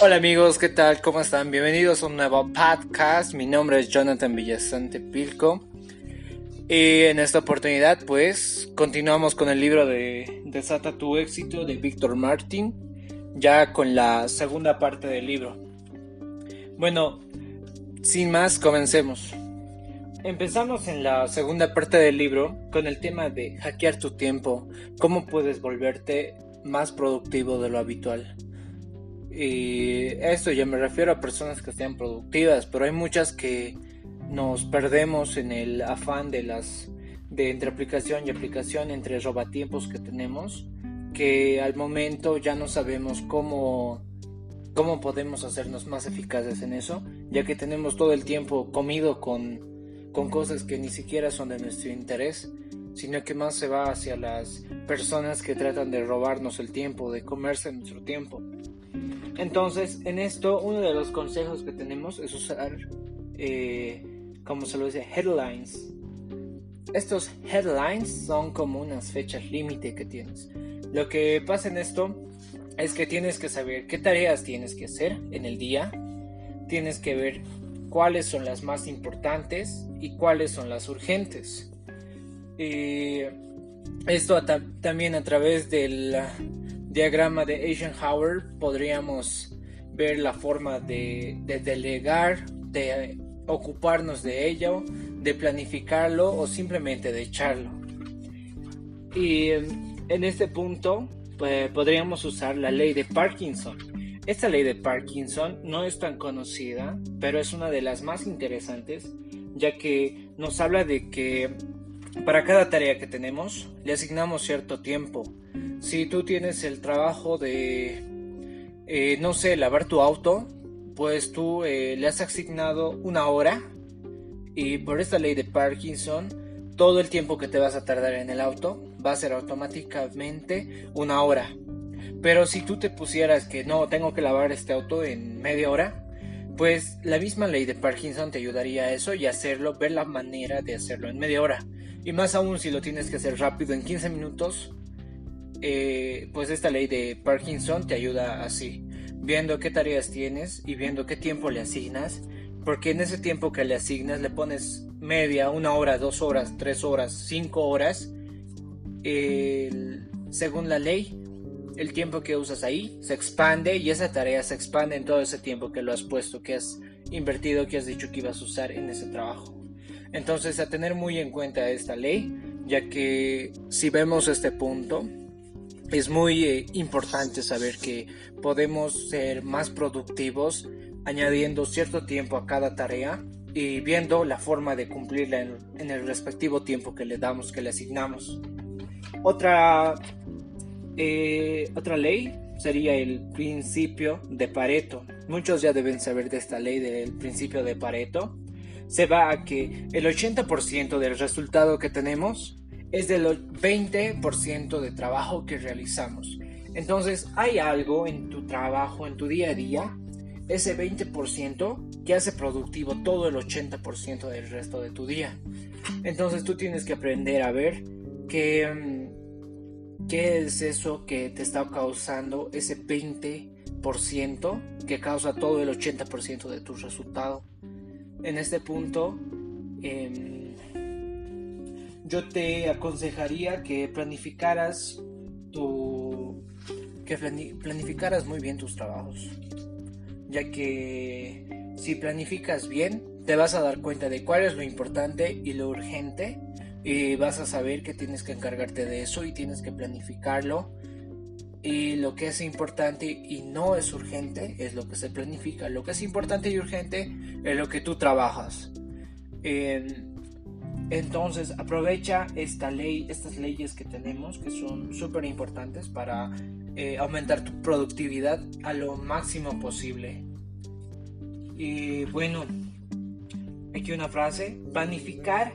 Hola amigos, ¿qué tal? ¿Cómo están? Bienvenidos a un nuevo podcast. Mi nombre es Jonathan Villasante Pilco. Y en esta oportunidad, pues, continuamos con el libro de Desata tu éxito de Víctor Martin, ya con la segunda parte del libro. Bueno, sin más, comencemos. Empezamos en la segunda parte del libro con el tema de hackear tu tiempo, cómo puedes volverte más productivo de lo habitual. Y esto ya me refiero a personas que sean productivas, pero hay muchas que nos perdemos en el afán de las de entre aplicación y aplicación, entre robatiempos que tenemos, que al momento ya no sabemos cómo cómo podemos hacernos más eficaces en eso, ya que tenemos todo el tiempo comido con, con cosas que ni siquiera son de nuestro interés, sino que más se va hacia las personas que tratan de robarnos el tiempo, de comerse nuestro tiempo. Entonces, en esto, uno de los consejos que tenemos es usar, eh, como se lo dice, headlines. Estos headlines son como unas fechas límite que tienes. Lo que pasa en esto es que tienes que saber qué tareas tienes que hacer en el día. Tienes que ver cuáles son las más importantes y cuáles son las urgentes. Eh, esto también a través del diagrama de Eisenhower podríamos ver la forma de, delegar, de ocuparnos de ello, de planificarlo o simplemente de echarlo. Y en este punto pues, podríamos usar la ley de Parkinson. Esta ley de Parkinson no es tan conocida, pero es una de las más interesantes, ya que nos habla de que para cada tarea que tenemos le asignamos cierto tiempo si tú tienes el trabajo de, eh, no sé, lavar tu auto, pues tú eh, le has asignado una hora y por esta ley de Parkinson, todo el tiempo que te vas a tardar en el auto va a ser automáticamente una hora. Pero si tú te pusieras que no, tengo que lavar este auto en media hora, pues la misma ley de Parkinson te ayudaría a eso y hacerlo, ver la manera de hacerlo en media hora. Y más aún si lo tienes que hacer rápido en 15 minutos, eh, pues esta ley de Parkinson te ayuda así, viendo qué tareas tienes y viendo qué tiempo le asignas, porque en ese tiempo que le asignas le pones media, una hora, dos horas, tres horas, cinco horas, según la ley, el tiempo que usas ahí se expande y esa tarea se expande en todo ese tiempo que lo has puesto, que has invertido, que has dicho que ibas a usar en ese trabajo. Entonces, a tener muy en cuenta esta ley, ya que si vemos este punto, es muy eh, importante saber que podemos ser más productivos añadiendo cierto tiempo a cada tarea y viendo la forma de cumplirla en, el respectivo tiempo que le damos, que le asignamos. Otra, eh, otra ley sería el principio de Pareto. Muchos ya deben saber de esta ley del principio de Pareto. Se va a que el 80% del resultado que tenemos es del 20% de trabajo que realizamos. Entonces hay algo en tu trabajo, en tu día a día, ese 20% que hace productivo todo el 80% del resto de tu día. Entonces tú tienes que aprender a ver qué, qué es eso que te está causando ese 20% que causa todo el 80% de tu resultado. En este punto, eh, yo te aconsejaría que planificaras tu que planificaras muy bien tus trabajos ya que si planificas bien te vas a dar cuenta de cuál es lo importante y lo urgente y vas a saber que tienes que encargarte de eso y tienes que planificarlo. Y lo que es importante y no es urgente es lo que se planifica. Lo que es importante y urgente es lo que tú trabajas entonces aprovecha esta ley, estas leyes que tenemos que son súper importantes para eh, aumentar tu productividad a lo máximo posible. Y bueno, aquí una frase, planificar,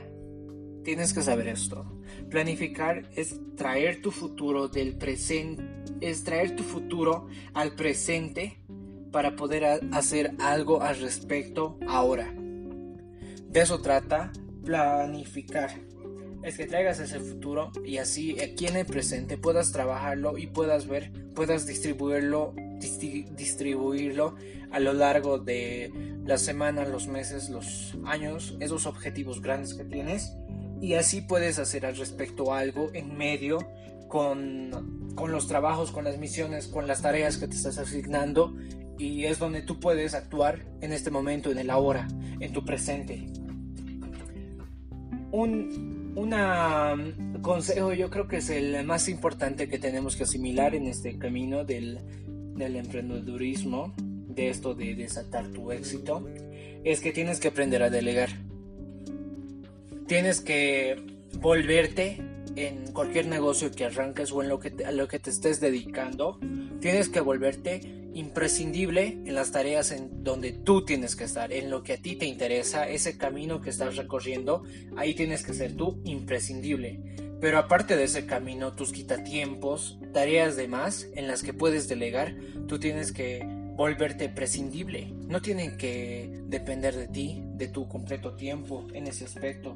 tienes que saber esto. Planificar es traer tu futuro del presente, es traer tu futuro al presente para poder hacer algo al respecto ahora. De eso trata planificar. es que traigas ese futuro y así aquí en el presente puedas trabajarlo y puedas ver, puedas distribuirlo, distribuirlo a lo largo de las semanas, los meses, los años, esos objetivos grandes que tienes y así puedes hacer al respecto algo en medio con, con los trabajos, con las misiones, con las tareas que te estás asignando y es donde tú puedes actuar en este momento, en el ahora, en tu presente. Un una, consejo yo creo que es el más importante que tenemos que asimilar en este camino del, del emprendedurismo, de esto de desatar tu éxito, es que tienes que aprender a delegar. Tienes que volverte en cualquier negocio que arranques o en lo que a lo que te estés dedicando, tienes que volverte imprescindible en las tareas en donde tú tienes que estar, en lo que a ti te interesa, ese camino que estás recorriendo, ahí tienes que ser tú imprescindible. Pero aparte de ese camino, tus quitatiempos, tareas de más en las que puedes delegar, tú tienes que volverte prescindible. No tienen que depender de ti, de tu completo tiempo en ese aspecto.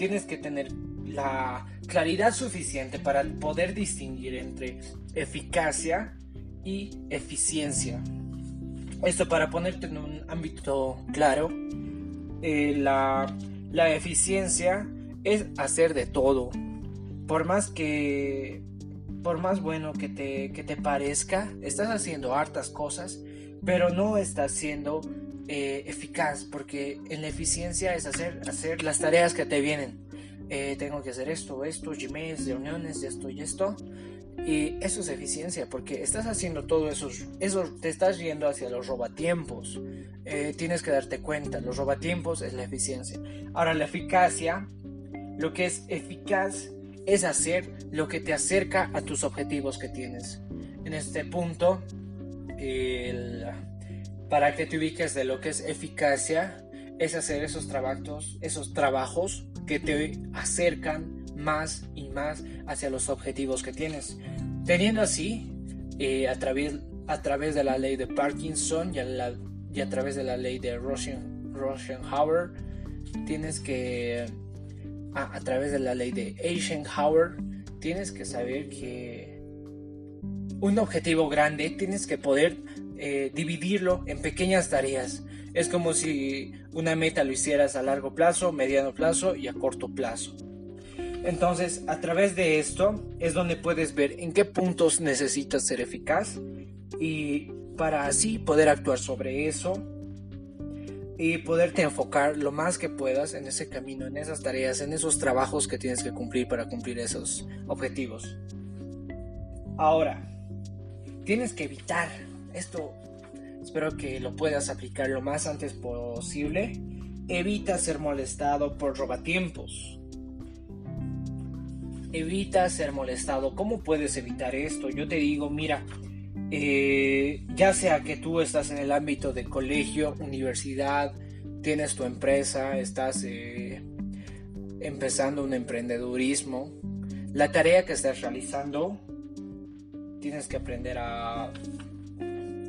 Tienes que tener la claridad suficiente para poder distinguir entre eficacia y eficiencia. Esto para ponerte en un ámbito claro, eh, la, la eficiencia es hacer de todo. Por más que, por más bueno que te, que te parezca, estás haciendo hartas cosas, pero no estás siendo eh, eficaz, porque en la eficiencia es hacer, hacer las tareas que te vienen. Eh, tengo que hacer esto, esto, Gmails, reuniones, esto y esto. Y eso es eficiencia, porque estás haciendo todo eso, eso te estás yendo hacia los robatiempos. Eh, tienes que darte cuenta, los robatiempos es la eficiencia. Ahora, la eficacia, lo que es eficaz es hacer lo que te acerca a tus objetivos que tienes. En este punto, para que te ubiques de lo que es eficacia, es hacer esos trabajos, esos trabajos que te acercan más y más hacia los objetivos que tienes. Teniendo así, eh, a, través, a través de la ley de Parkinson y a, través de la ley de tienes que, a, a través de la ley de Eisenhower, tienes que saber que un objetivo grande tienes que poder eh, dividirlo en pequeñas tareas. Es como si una meta lo hicieras a largo plazo, mediano plazo y a corto plazo. Entonces, a través de esto es donde puedes ver en qué puntos necesitas ser eficaz y para así poder actuar sobre eso y poderte enfocar lo más que puedas en ese camino, en esas tareas, en esos trabajos que tienes que cumplir para cumplir esos objetivos. Ahora, tienes que evitar esto espero que lo puedas aplicar lo más antes posible. Evita ser molestado por robatiempos. Evita ser molestado. ¿Cómo puedes evitar esto? Yo te digo, mira, eh, ya sea que tú estás en el ámbito de colegio, universidad, tienes tu empresa, estás eh, empezando un emprendedurismo, la tarea que estás realizando, tienes que aprender a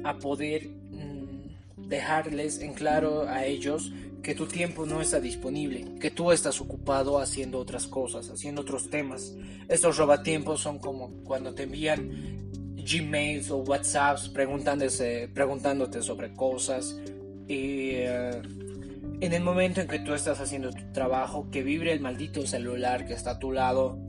a poder mm, dejarles en claro a ellos que tu tiempo no está disponible, que tú estás ocupado haciendo otras cosas, haciendo otros temas. Estos robatiempos son como cuando te envían Gmails o WhatsApps preguntándote sobre cosas y eh, en el momento en que tú estás haciendo tu trabajo, que vibre el maldito celular que está a tu lado,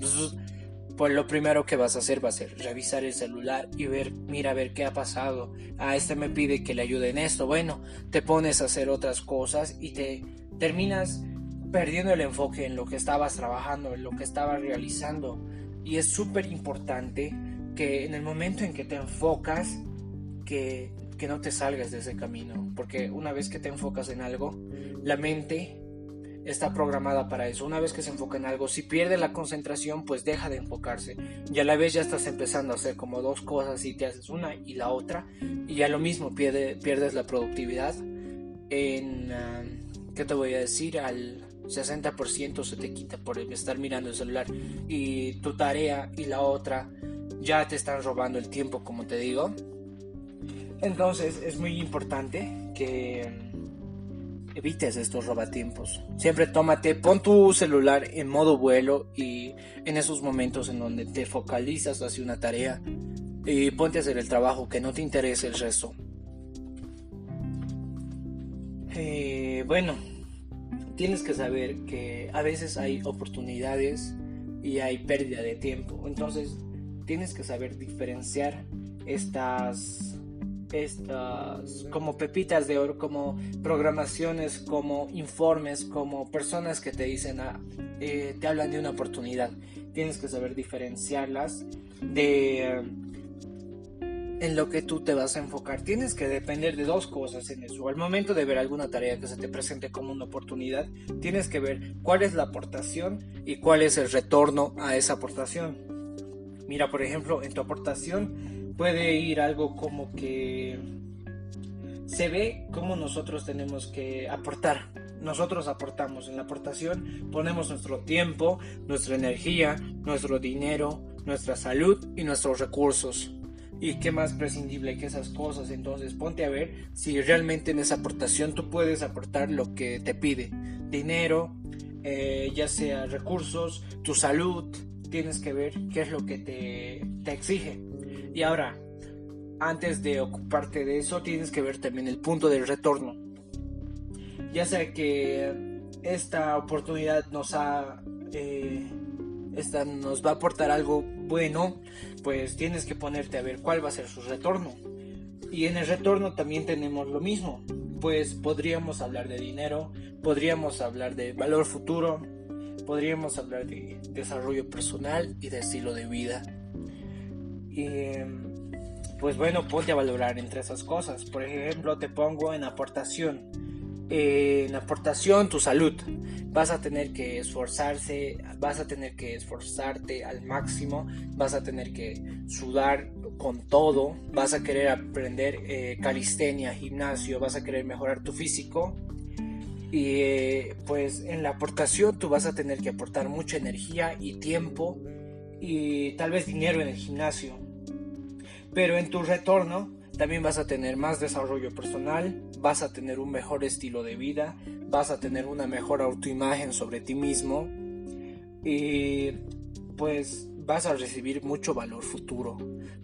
pues lo primero que vas a hacer va a ser revisar el celular y ver, mira ver qué ha pasado. Ah, este me pide que le ayude en esto. Bueno, te pones a hacer otras cosas y te terminas perdiendo el enfoque en lo que estabas trabajando, en lo que estabas realizando. Y es súper importante que en el momento en que te enfocas, que, que no te salgas de ese camino. Porque una vez que te enfocas en algo, la mente está programada para eso. Una vez que se enfoca en algo, si pierde la concentración, pues deja de enfocarse. Y a la vez ya estás empezando a hacer como dos cosas y te haces una y la otra. Y ya lo mismo, pierde, pierdes la productividad. En, ¿qué te voy a decir? Al 60% se te quita por estar mirando el celular. Y tu tarea y la otra ya te están robando el tiempo, como te digo. Entonces es muy importante que evites estos robatiempos. Siempre tómate, pon tu celular en modo vuelo y en esos momentos en donde te focalizas hacia una tarea y ponte a hacer el trabajo, que no te interese el resto. Eh, bueno, tienes que saber que a veces hay oportunidades y hay pérdida de tiempo. Entonces, tienes que saber diferenciar estas estas como pepitas de oro, como programaciones, como informes, como personas que te dicen, ah, eh, te hablan de una oportunidad. Tienes que saber diferenciarlas de en lo que tú te vas a enfocar. Tienes que depender de dos cosas en eso. Al momento de ver alguna tarea que se te presente como una oportunidad, tienes que ver cuál es la aportación y cuál es el retorno a esa aportación. Mira, por ejemplo, en tu aportación puede ir algo como que se ve cómo nosotros tenemos que aportar. Nosotros aportamos en la aportación, ponemos nuestro tiempo, nuestra energía, nuestro dinero, nuestra salud y nuestros recursos y qué más prescindible que esas cosas. Entonces ponte a ver si realmente en esa aportación tú puedes aportar lo que te pide. Dinero, eh, ya sea recursos, tu salud, tienes que ver qué es lo que te, te exige. Y ahora, antes de ocuparte de eso, tienes que ver también el punto del retorno. Ya sea que esta oportunidad nos ha... Eh, esta nos va a aportar algo bueno, pues tienes que ponerte a ver cuál va a ser su retorno. Y en el retorno también tenemos lo mismo, pues podríamos hablar de dinero, podríamos hablar de valor futuro, podríamos hablar de desarrollo personal y de estilo de vida. Y pues bueno, ponte a valorar entre esas cosas. Por ejemplo, te pongo en aportación en aportación tu salud. Vas a tener que esforzarse, vas a tener que esforzarte al máximo, vas a tener que sudar con todo, vas a querer aprender eh, calistenia, gimnasio, vas a querer mejorar tu físico. Y eh, pues en la aportación tú vas a tener que aportar mucha energía y tiempo y tal vez dinero en el gimnasio. Pero en tu retorno también vas a tener más desarrollo personal, vas a tener un mejor estilo de vida, vas a tener una mejor autoimagen sobre ti mismo y pues vas a recibir mucho valor futuro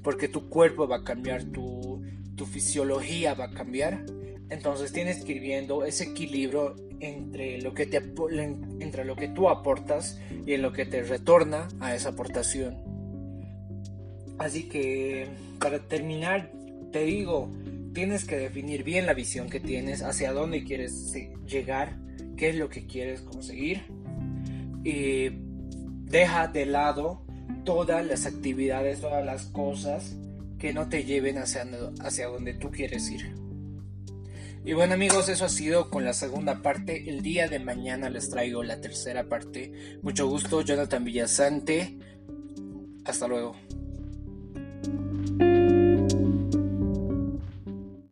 porque tu cuerpo va a cambiar, tu, tu fisiología va a cambiar. Entonces tienes que ir viendo ese equilibrio entre lo, que te, entre lo que tú aportas y en lo que te retorna a esa aportación. Así que para terminar te digo, tienes que definir bien la visión que tienes, hacia dónde quieres llegar, qué es lo que quieres conseguir y deja de lado todas las actividades, todas las cosas que no te lleven hacia, hacia donde tú quieres ir. Y bueno amigos, eso ha sido con la segunda parte. El día de mañana les traigo la tercera parte. Mucho gusto, Jonathan Villasante. Hasta luego. Thank you.